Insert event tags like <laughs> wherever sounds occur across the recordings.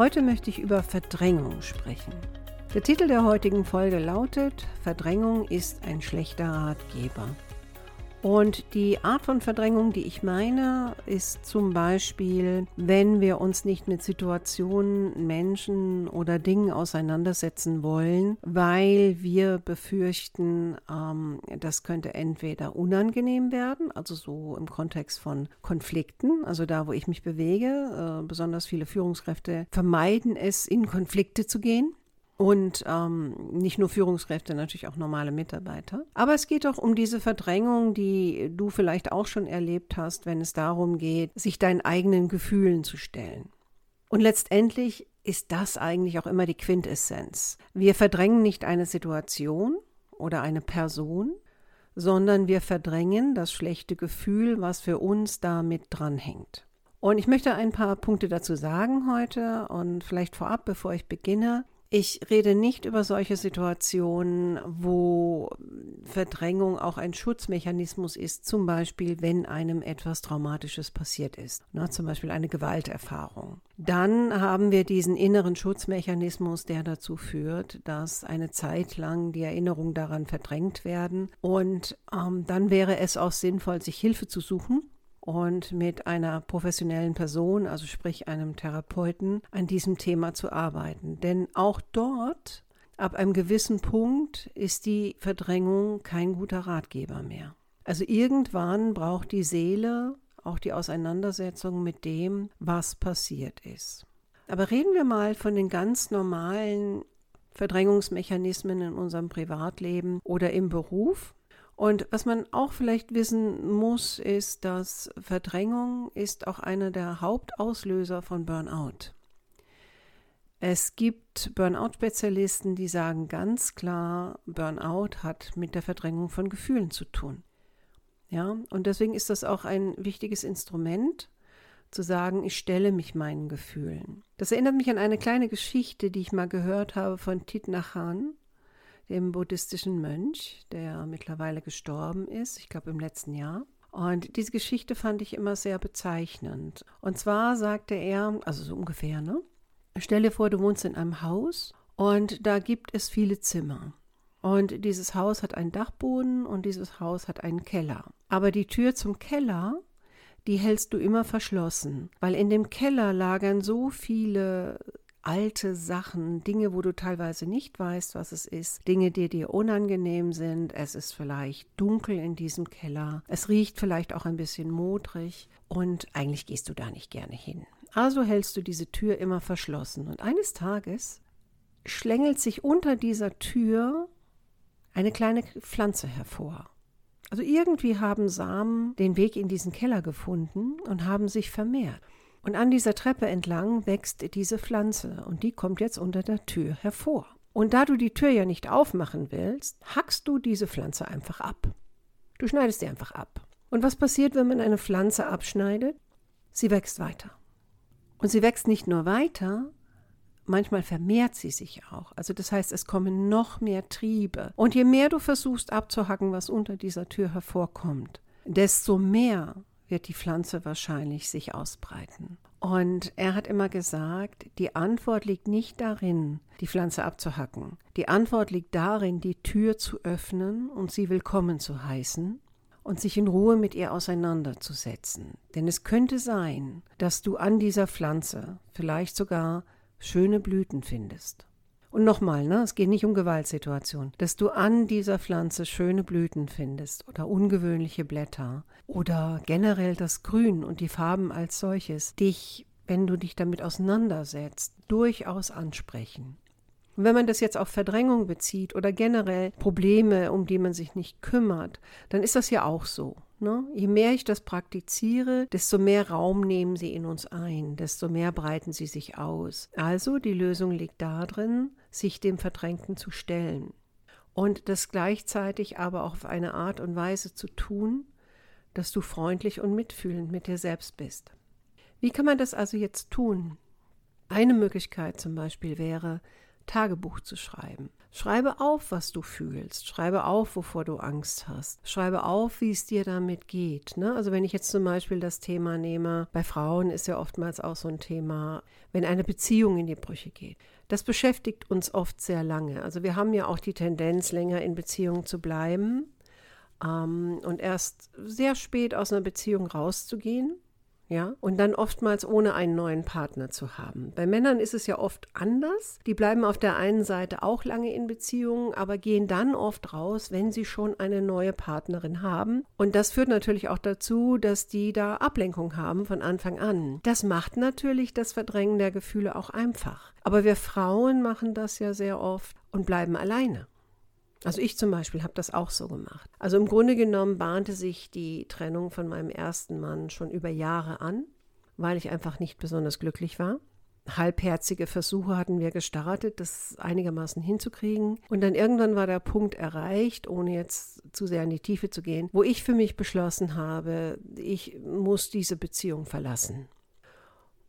Heute möchte ich über Verdrängung sprechen. Der Titel der heutigen Folge lautet Verdrängung ist ein schlechter Ratgeber. Und die Art von Verdrängung, die ich meine, ist zum Beispiel, wenn wir uns nicht mit Situationen, Menschen oder Dingen auseinandersetzen wollen, weil wir befürchten, ähm, das könnte entweder unangenehm werden, also so im Kontext von Konflikten, also da, wo ich mich bewege. Äh, besonders viele Führungskräfte vermeiden es, in Konflikte zu gehen und ähm, nicht nur Führungskräfte, natürlich auch normale Mitarbeiter. Aber es geht auch um diese Verdrängung, die du vielleicht auch schon erlebt hast, wenn es darum geht, sich deinen eigenen Gefühlen zu stellen. Und letztendlich ist das eigentlich auch immer die Quintessenz. Wir verdrängen nicht eine Situation oder eine Person, sondern wir verdrängen das schlechte Gefühl, was für uns damit dranhängt. Und ich möchte ein paar Punkte dazu sagen heute und vielleicht vorab, bevor ich beginne, ich rede nicht über solche Situationen, wo Verdrängung auch ein Schutzmechanismus ist, zum Beispiel wenn einem etwas Traumatisches passiert ist, ne, zum Beispiel eine Gewalterfahrung. Dann haben wir diesen inneren Schutzmechanismus, der dazu führt, dass eine Zeit lang die Erinnerungen daran verdrängt werden. Und ähm, dann wäre es auch sinnvoll, sich Hilfe zu suchen und mit einer professionellen Person, also sprich einem Therapeuten, an diesem Thema zu arbeiten. Denn auch dort, ab einem gewissen Punkt, ist die Verdrängung kein guter Ratgeber mehr. Also irgendwann braucht die Seele auch die Auseinandersetzung mit dem, was passiert ist. Aber reden wir mal von den ganz normalen Verdrängungsmechanismen in unserem Privatleben oder im Beruf. Und was man auch vielleicht wissen muss, ist, dass Verdrängung ist auch einer der Hauptauslöser von Burnout. Es gibt Burnout-Spezialisten, die sagen ganz klar, Burnout hat mit der Verdrängung von Gefühlen zu tun. Ja, und deswegen ist das auch ein wichtiges Instrument, zu sagen, ich stelle mich meinen Gefühlen. Das erinnert mich an eine kleine Geschichte, die ich mal gehört habe von Thich Nhat Hanh dem buddhistischen Mönch, der mittlerweile gestorben ist, ich glaube im letzten Jahr. Und diese Geschichte fand ich immer sehr bezeichnend. Und zwar sagte er, also so ungefähr, ne? Stell dir vor, du wohnst in einem Haus und da gibt es viele Zimmer. Und dieses Haus hat einen Dachboden und dieses Haus hat einen Keller. Aber die Tür zum Keller, die hältst du immer verschlossen, weil in dem Keller lagern so viele alte Sachen, Dinge, wo du teilweise nicht weißt, was es ist, Dinge, die dir unangenehm sind. Es ist vielleicht dunkel in diesem Keller. Es riecht vielleicht auch ein bisschen modrig und eigentlich gehst du da nicht gerne hin. Also hältst du diese Tür immer verschlossen und eines Tages schlängelt sich unter dieser Tür eine kleine Pflanze hervor. Also irgendwie haben Samen den Weg in diesen Keller gefunden und haben sich vermehrt. Und an dieser Treppe entlang wächst diese Pflanze und die kommt jetzt unter der Tür hervor. Und da du die Tür ja nicht aufmachen willst, hackst du diese Pflanze einfach ab. Du schneidest sie einfach ab. Und was passiert, wenn man eine Pflanze abschneidet? Sie wächst weiter. Und sie wächst nicht nur weiter, manchmal vermehrt sie sich auch. Also das heißt, es kommen noch mehr Triebe. Und je mehr du versuchst abzuhacken, was unter dieser Tür hervorkommt, desto mehr wird die Pflanze wahrscheinlich sich ausbreiten. Und er hat immer gesagt, die Antwort liegt nicht darin, die Pflanze abzuhacken. Die Antwort liegt darin, die Tür zu öffnen und sie willkommen zu heißen und sich in Ruhe mit ihr auseinanderzusetzen. Denn es könnte sein, dass du an dieser Pflanze vielleicht sogar schöne Blüten findest. Und nochmal, ne, es geht nicht um Gewaltsituationen, dass du an dieser Pflanze schöne Blüten findest oder ungewöhnliche Blätter oder generell das Grün und die Farben als solches dich, wenn du dich damit auseinandersetzt, durchaus ansprechen. Und wenn man das jetzt auf Verdrängung bezieht oder generell Probleme, um die man sich nicht kümmert, dann ist das ja auch so. Ne? Je mehr ich das praktiziere, desto mehr Raum nehmen sie in uns ein, desto mehr breiten sie sich aus. Also die Lösung liegt darin, sich dem Verdrängten zu stellen und das gleichzeitig aber auch auf eine Art und Weise zu tun, dass du freundlich und mitfühlend mit dir selbst bist. Wie kann man das also jetzt tun? Eine Möglichkeit zum Beispiel wäre, Tagebuch zu schreiben. Schreibe auf, was du fühlst. Schreibe auf, wovor du Angst hast. Schreibe auf, wie es dir damit geht. Ne? Also wenn ich jetzt zum Beispiel das Thema nehme, bei Frauen ist ja oftmals auch so ein Thema, wenn eine Beziehung in die Brüche geht. Das beschäftigt uns oft sehr lange. Also wir haben ja auch die Tendenz, länger in Beziehungen zu bleiben ähm, und erst sehr spät aus einer Beziehung rauszugehen ja, und dann oftmals ohne einen neuen Partner zu haben. Bei Männern ist es ja oft anders. Die bleiben auf der einen Seite auch lange in Beziehungen, aber gehen dann oft raus, wenn sie schon eine neue Partnerin haben. Und das führt natürlich auch dazu, dass die da Ablenkung haben von Anfang an. Das macht natürlich das Verdrängen der Gefühle auch einfach. Aber wir Frauen machen das ja sehr oft und bleiben alleine. Also ich zum Beispiel habe das auch so gemacht. Also im Grunde genommen bahnte sich die Trennung von meinem ersten Mann schon über Jahre an, weil ich einfach nicht besonders glücklich war. Halbherzige Versuche hatten wir gestartet, das einigermaßen hinzukriegen. Und dann irgendwann war der Punkt erreicht, ohne jetzt zu sehr in die Tiefe zu gehen, wo ich für mich beschlossen habe, ich muss diese Beziehung verlassen.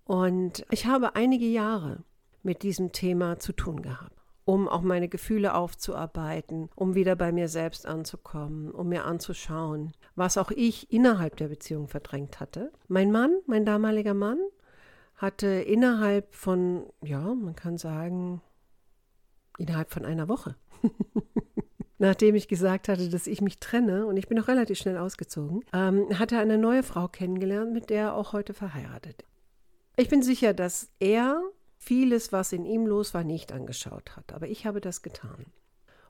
Und ich habe einige Jahre mit diesem Thema zu tun gehabt um auch meine Gefühle aufzuarbeiten, um wieder bei mir selbst anzukommen, um mir anzuschauen, was auch ich innerhalb der Beziehung verdrängt hatte. Mein Mann, mein damaliger Mann, hatte innerhalb von, ja, man kann sagen, innerhalb von einer Woche, <laughs> nachdem ich gesagt hatte, dass ich mich trenne, und ich bin auch relativ schnell ausgezogen, ähm, hat er eine neue Frau kennengelernt, mit der er auch heute verheiratet. Ich bin sicher, dass er vieles, was in ihm los war, nicht angeschaut hat. Aber ich habe das getan.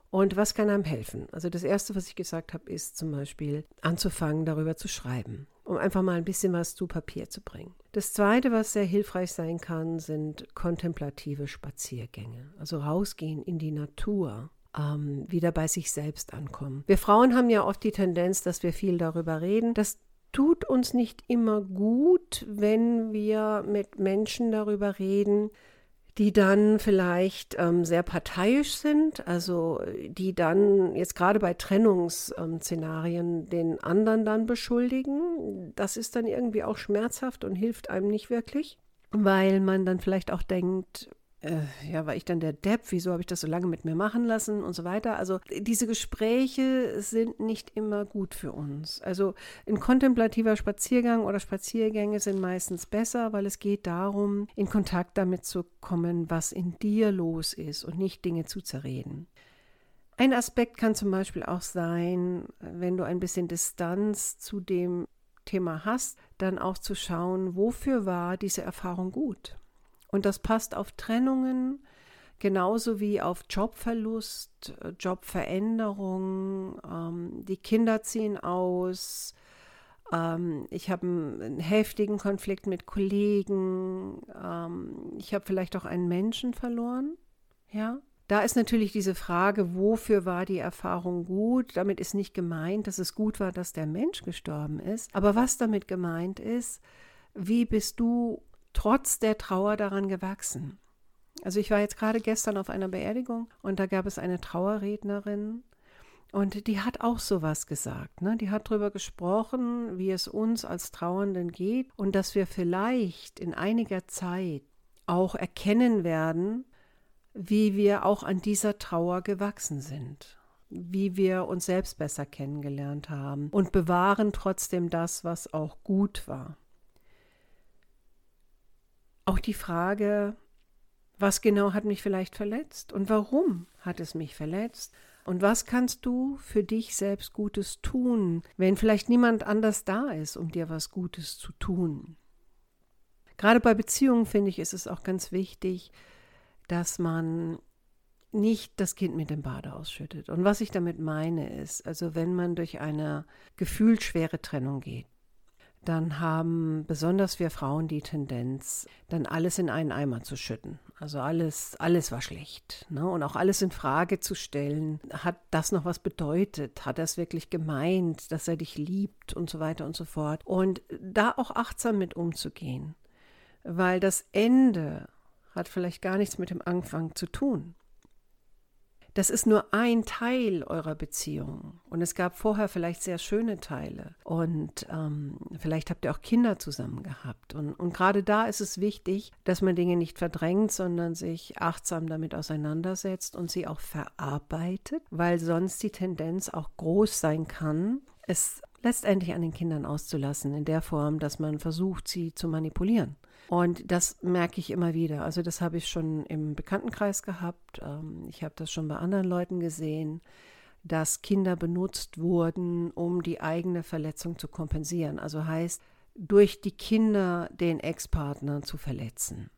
Und was kann einem helfen? Also das Erste, was ich gesagt habe, ist zum Beispiel anzufangen, darüber zu schreiben, um einfach mal ein bisschen was zu Papier zu bringen. Das Zweite, was sehr hilfreich sein kann, sind kontemplative Spaziergänge. Also rausgehen in die Natur, ähm, wieder bei sich selbst ankommen. Wir Frauen haben ja oft die Tendenz, dass wir viel darüber reden. Das tut uns nicht immer gut, wenn wir mit Menschen darüber reden, die dann vielleicht ähm, sehr parteiisch sind, also die dann jetzt gerade bei Trennungsszenarien den anderen dann beschuldigen. Das ist dann irgendwie auch schmerzhaft und hilft einem nicht wirklich, weil man dann vielleicht auch denkt, äh, ja, war ich dann der Depp, wieso habe ich das so lange mit mir machen lassen und so weiter. Also diese Gespräche sind nicht immer gut für uns. Also ein kontemplativer Spaziergang oder Spaziergänge sind meistens besser, weil es geht darum, in Kontakt damit zu kommen, was in dir los ist und nicht Dinge zu zerreden. Ein Aspekt kann zum Beispiel auch sein, wenn du ein bisschen Distanz zu dem Thema hast, dann auch zu schauen, wofür war diese Erfahrung gut. Und das passt auf Trennungen genauso wie auf Jobverlust, Jobveränderung. Ähm, die Kinder ziehen aus. Ähm, ich habe einen heftigen Konflikt mit Kollegen. Ähm, ich habe vielleicht auch einen Menschen verloren. Ja. Da ist natürlich diese Frage, wofür war die Erfahrung gut? Damit ist nicht gemeint, dass es gut war, dass der Mensch gestorben ist. Aber was damit gemeint ist, wie bist du trotz der Trauer daran gewachsen. Also ich war jetzt gerade gestern auf einer Beerdigung und da gab es eine Trauerrednerin und die hat auch sowas gesagt. Ne? Die hat darüber gesprochen, wie es uns als Trauernden geht und dass wir vielleicht in einiger Zeit auch erkennen werden, wie wir auch an dieser Trauer gewachsen sind, wie wir uns selbst besser kennengelernt haben und bewahren trotzdem das, was auch gut war. Auch die Frage, was genau hat mich vielleicht verletzt und warum hat es mich verletzt? Und was kannst du für dich selbst Gutes tun, wenn vielleicht niemand anders da ist, um dir was Gutes zu tun? Gerade bei Beziehungen finde ich, ist es auch ganz wichtig, dass man nicht das Kind mit dem Bade ausschüttet. Und was ich damit meine ist, also wenn man durch eine gefühlsschwere Trennung geht, dann haben besonders wir Frauen die Tendenz, dann alles in einen Eimer zu schütten. Also alles, alles war schlecht. Ne? Und auch alles in Frage zu stellen. Hat das noch was bedeutet? Hat er es wirklich gemeint, dass er dich liebt und so weiter und so fort? Und da auch achtsam mit umzugehen. Weil das Ende hat vielleicht gar nichts mit dem Anfang zu tun. Das ist nur ein Teil eurer Beziehung. Und es gab vorher vielleicht sehr schöne Teile. Und ähm, vielleicht habt ihr auch Kinder zusammen gehabt. Und, und gerade da ist es wichtig, dass man Dinge nicht verdrängt, sondern sich achtsam damit auseinandersetzt und sie auch verarbeitet, weil sonst die Tendenz auch groß sein kann, es letztendlich an den Kindern auszulassen, in der Form, dass man versucht, sie zu manipulieren. Und das merke ich immer wieder. Also das habe ich schon im Bekanntenkreis gehabt. Ähm, ich habe das schon bei anderen Leuten gesehen, dass Kinder benutzt wurden, um die eigene Verletzung zu kompensieren. Also heißt, durch die Kinder den Ex-Partner zu verletzen.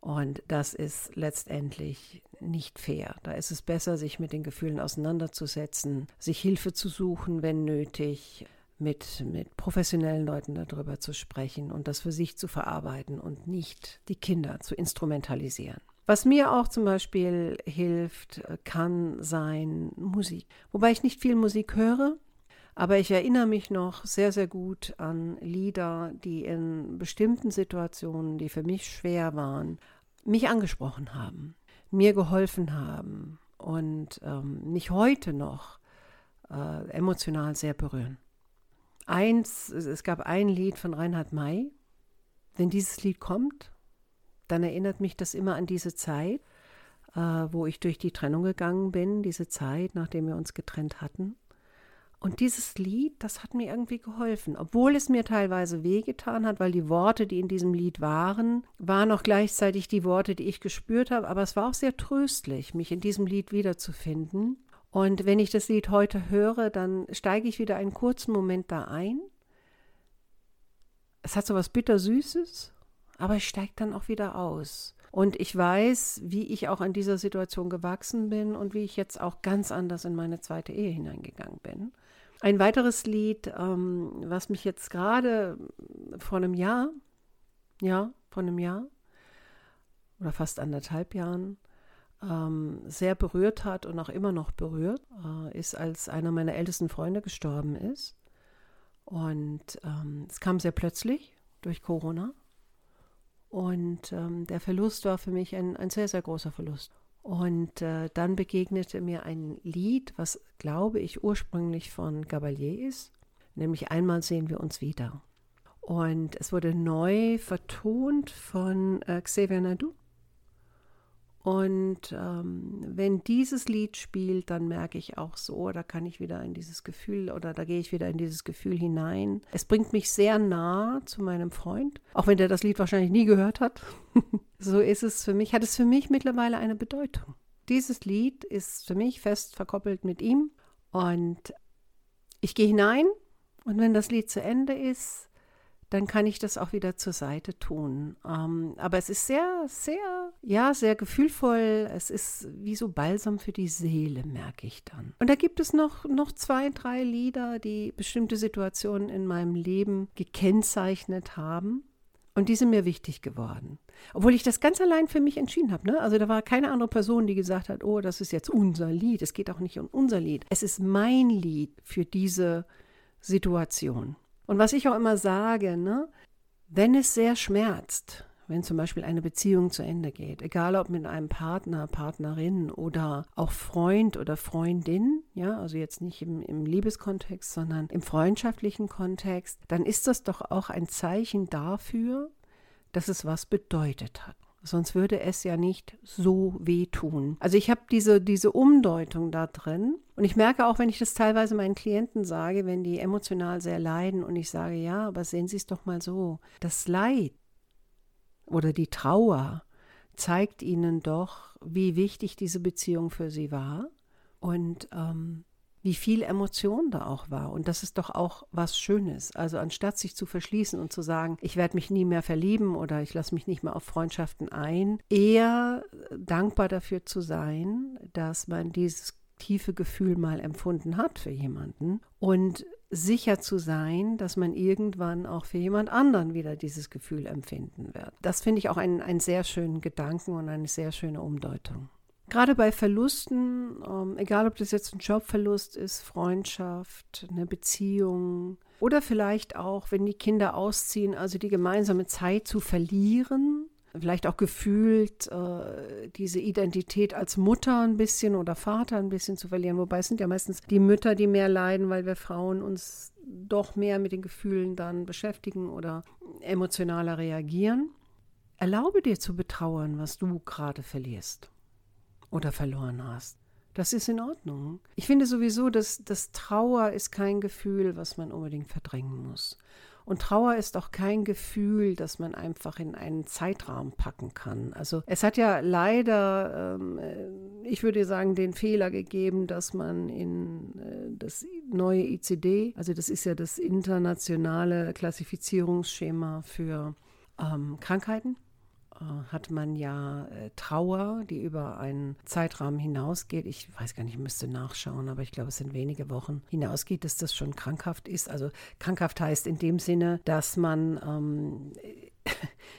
Und das ist letztendlich nicht fair. Da ist es besser, sich mit den Gefühlen auseinanderzusetzen, sich Hilfe zu suchen, wenn nötig, mit, mit professionellen Leuten darüber zu sprechen und das für sich zu verarbeiten und nicht die Kinder zu instrumentalisieren. Was mir auch zum Beispiel hilft, kann sein Musik. Wobei ich nicht viel Musik höre, aber ich erinnere mich noch sehr, sehr gut an Lieder, die in bestimmten Situationen, die für mich schwer waren, mich angesprochen haben, mir geholfen haben und ähm, mich heute noch äh, emotional sehr berühren. Eins, es gab ein Lied von Reinhard May. Wenn dieses Lied kommt, dann erinnert mich das immer an diese Zeit, äh, wo ich durch die Trennung gegangen bin, diese Zeit, nachdem wir uns getrennt hatten. Und dieses Lied, das hat mir irgendwie geholfen, obwohl es mir teilweise wehgetan hat, weil die Worte, die in diesem Lied waren, waren auch gleichzeitig die Worte, die ich gespürt habe, aber es war auch sehr tröstlich, mich in diesem Lied wiederzufinden. Und wenn ich das Lied heute höre, dann steige ich wieder einen kurzen Moment da ein. Es hat so was Bittersüßes, aber ich steige dann auch wieder aus. Und ich weiß, wie ich auch an dieser Situation gewachsen bin und wie ich jetzt auch ganz anders in meine zweite Ehe hineingegangen bin. Ein weiteres Lied, ähm, was mich jetzt gerade vor einem Jahr, ja, vor einem Jahr oder fast anderthalb Jahren, ähm, sehr berührt hat und auch immer noch berührt, äh, ist, als einer meiner ältesten Freunde gestorben ist. Und ähm, es kam sehr plötzlich durch Corona. Und ähm, der Verlust war für mich ein, ein sehr, sehr großer Verlust. Und äh, dann begegnete mir ein Lied, was, glaube ich, ursprünglich von Gabalier ist, nämlich Einmal sehen wir uns wieder. Und es wurde neu vertont von äh, Xavier Nadu. Und ähm, wenn dieses Lied spielt, dann merke ich auch so, da kann ich wieder in dieses Gefühl oder da gehe ich wieder in dieses Gefühl hinein. Es bringt mich sehr nah zu meinem Freund, auch wenn der das Lied wahrscheinlich nie gehört hat. <laughs> so ist es für mich, hat es für mich mittlerweile eine Bedeutung. Dieses Lied ist für mich fest verkoppelt mit ihm und ich gehe hinein und wenn das Lied zu Ende ist, dann kann ich das auch wieder zur Seite tun. Ähm, aber es ist sehr, sehr, ja, sehr gefühlvoll. Es ist wie so Balsam für die Seele, merke ich dann. Und da gibt es noch, noch zwei, drei Lieder, die bestimmte Situationen in meinem Leben gekennzeichnet haben. Und die sind mir wichtig geworden. Obwohl ich das ganz allein für mich entschieden habe. Ne? Also da war keine andere Person, die gesagt hat, oh, das ist jetzt unser Lied. Es geht auch nicht um unser Lied. Es ist mein Lied für diese Situation. Und was ich auch immer sage, ne, wenn es sehr schmerzt, wenn zum Beispiel eine Beziehung zu Ende geht, egal ob mit einem Partner, Partnerin oder auch Freund oder Freundin, ja, also jetzt nicht im, im Liebeskontext, sondern im freundschaftlichen Kontext, dann ist das doch auch ein Zeichen dafür, dass es was bedeutet hat. Sonst würde es ja nicht so wehtun. Also ich habe diese, diese Umdeutung da drin. Und ich merke auch, wenn ich das teilweise meinen Klienten sage, wenn die emotional sehr leiden und ich sage, ja, aber sehen Sie es doch mal so. Das Leid oder die Trauer zeigt ihnen doch, wie wichtig diese Beziehung für sie war. Und ähm, wie viel Emotion da auch war. Und das ist doch auch was Schönes. Also anstatt sich zu verschließen und zu sagen, ich werde mich nie mehr verlieben oder ich lasse mich nicht mehr auf Freundschaften ein, eher dankbar dafür zu sein, dass man dieses tiefe Gefühl mal empfunden hat für jemanden und sicher zu sein, dass man irgendwann auch für jemand anderen wieder dieses Gefühl empfinden wird. Das finde ich auch einen, einen sehr schönen Gedanken und eine sehr schöne Umdeutung. Gerade bei Verlusten, ähm, egal ob das jetzt ein Jobverlust ist, Freundschaft, eine Beziehung oder vielleicht auch, wenn die Kinder ausziehen, also die gemeinsame Zeit zu verlieren, vielleicht auch gefühlt äh, diese Identität als Mutter ein bisschen oder Vater ein bisschen zu verlieren. Wobei es sind ja meistens die Mütter, die mehr leiden, weil wir Frauen uns doch mehr mit den Gefühlen dann beschäftigen oder emotionaler reagieren. Erlaube dir zu betrauern, was du gerade verlierst oder verloren hast. Das ist in Ordnung. Ich finde sowieso, dass das Trauer ist kein Gefühl, was man unbedingt verdrängen muss. Und Trauer ist auch kein Gefühl, das man einfach in einen Zeitraum packen kann. Also es hat ja leider, ähm, äh, ich würde sagen, den Fehler gegeben, dass man in äh, das neue ICD, also das ist ja das internationale Klassifizierungsschema für ähm, Krankheiten, hat man ja äh, Trauer, die über einen Zeitrahmen hinausgeht. Ich weiß gar nicht, ich müsste nachschauen, aber ich glaube, es sind wenige Wochen hinausgeht, dass das schon krankhaft ist. Also krankhaft heißt in dem Sinne, dass man ähm, <laughs>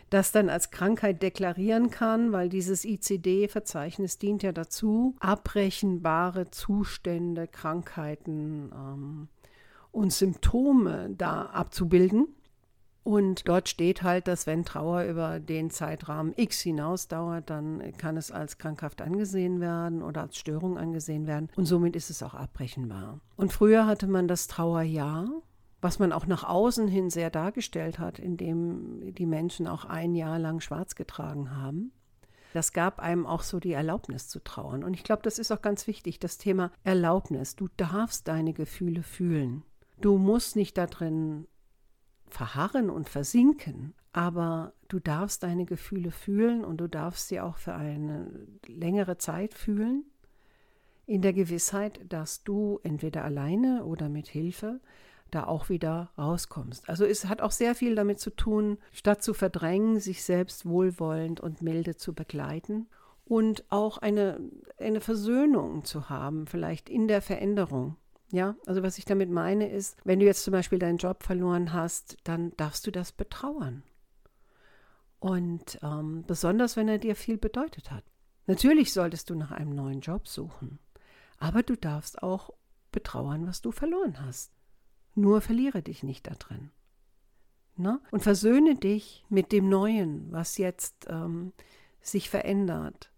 das dann als Krankheit deklarieren kann, weil dieses ICD-Verzeichnis dient ja dazu, abbrechenbare Zustände, Krankheiten ähm, und Symptome da abzubilden. Und dort steht halt, dass wenn Trauer über den Zeitrahmen X hinaus dauert, dann kann es als krankhaft angesehen werden oder als Störung angesehen werden. Und somit ist es auch abbrechenbar. Und früher hatte man das Trauerjahr, was man auch nach außen hin sehr dargestellt hat, indem die Menschen auch ein Jahr lang schwarz getragen haben. Das gab einem auch so die Erlaubnis zu trauern. Und ich glaube, das ist auch ganz wichtig, das Thema Erlaubnis. Du darfst deine Gefühle fühlen. Du musst nicht da drin verharren und versinken, aber du darfst deine Gefühle fühlen und du darfst sie auch für eine längere Zeit fühlen, in der Gewissheit, dass du entweder alleine oder mit Hilfe da auch wieder rauskommst. Also es hat auch sehr viel damit zu tun, statt zu verdrängen, sich selbst wohlwollend und milde zu begleiten und auch eine, eine Versöhnung zu haben, vielleicht in der Veränderung. Ja, also was ich damit meine ist, wenn du jetzt zum Beispiel deinen Job verloren hast, dann darfst du das betrauern. Und ähm, besonders, wenn er dir viel bedeutet hat. Natürlich solltest du nach einem neuen Job suchen, aber du darfst auch betrauern, was du verloren hast. Nur verliere dich nicht da drin. Ne? Und versöhne dich mit dem Neuen, was jetzt ähm, sich verändert.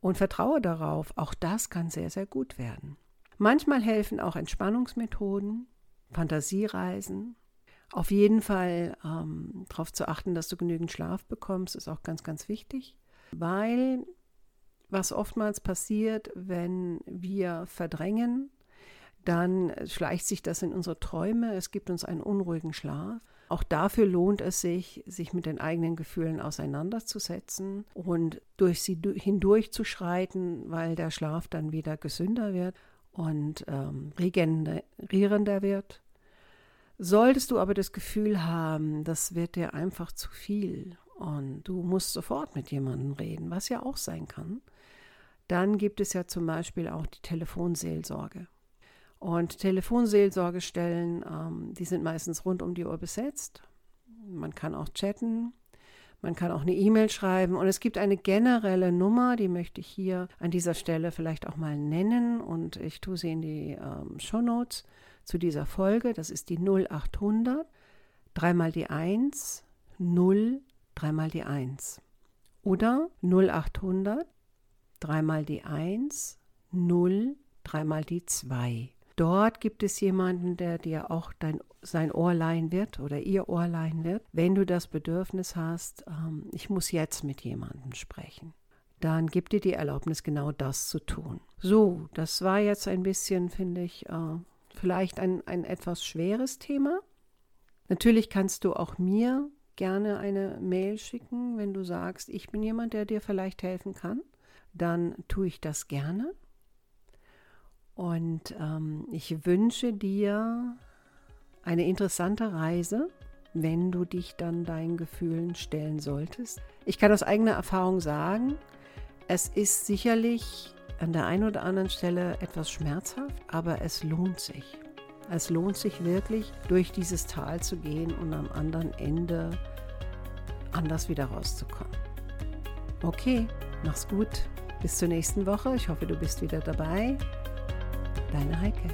Und vertraue darauf, auch das kann sehr, sehr gut werden. Manchmal helfen auch Entspannungsmethoden, Fantasiereisen. Auf jeden Fall ähm, darauf zu achten, dass du genügend Schlaf bekommst, ist auch ganz, ganz wichtig, weil was oftmals passiert, wenn wir verdrängen, dann schleicht sich das in unsere Träume, es gibt uns einen unruhigen Schlaf. Auch dafür lohnt es sich, sich mit den eigenen Gefühlen auseinanderzusetzen und durch sie hindurchzuschreiten, weil der Schlaf dann wieder gesünder wird und ähm, regenerierender wird. Solltest du aber das Gefühl haben, das wird dir einfach zu viel und du musst sofort mit jemandem reden, was ja auch sein kann, dann gibt es ja zum Beispiel auch die Telefonseelsorge. Und Telefonseelsorgestellen, ähm, die sind meistens rund um die Uhr besetzt. Man kann auch chatten. Man kann auch eine E-Mail schreiben und es gibt eine generelle Nummer, die möchte ich hier an dieser Stelle vielleicht auch mal nennen und ich tue sie in die ähm, Show Notes zu dieser Folge. Das ist die 0800 dreimal die 1 0 dreimal die 1 oder 0800 dreimal die 1 0 dreimal die 2. Dort gibt es jemanden, der dir auch dein, sein Ohr leihen wird oder ihr Ohr leihen wird. Wenn du das Bedürfnis hast, ähm, ich muss jetzt mit jemandem sprechen, dann gib dir die Erlaubnis, genau das zu tun. So, das war jetzt ein bisschen, finde ich, äh, vielleicht ein, ein etwas schweres Thema. Natürlich kannst du auch mir gerne eine Mail schicken, wenn du sagst, ich bin jemand, der dir vielleicht helfen kann. Dann tue ich das gerne. Und ähm, ich wünsche dir eine interessante Reise, wenn du dich dann deinen Gefühlen stellen solltest. Ich kann aus eigener Erfahrung sagen, es ist sicherlich an der einen oder anderen Stelle etwas schmerzhaft, aber es lohnt sich. Es lohnt sich wirklich, durch dieses Tal zu gehen und am anderen Ende anders wieder rauszukommen. Okay, mach's gut. Bis zur nächsten Woche. Ich hoffe, du bist wieder dabei. Deine Heike.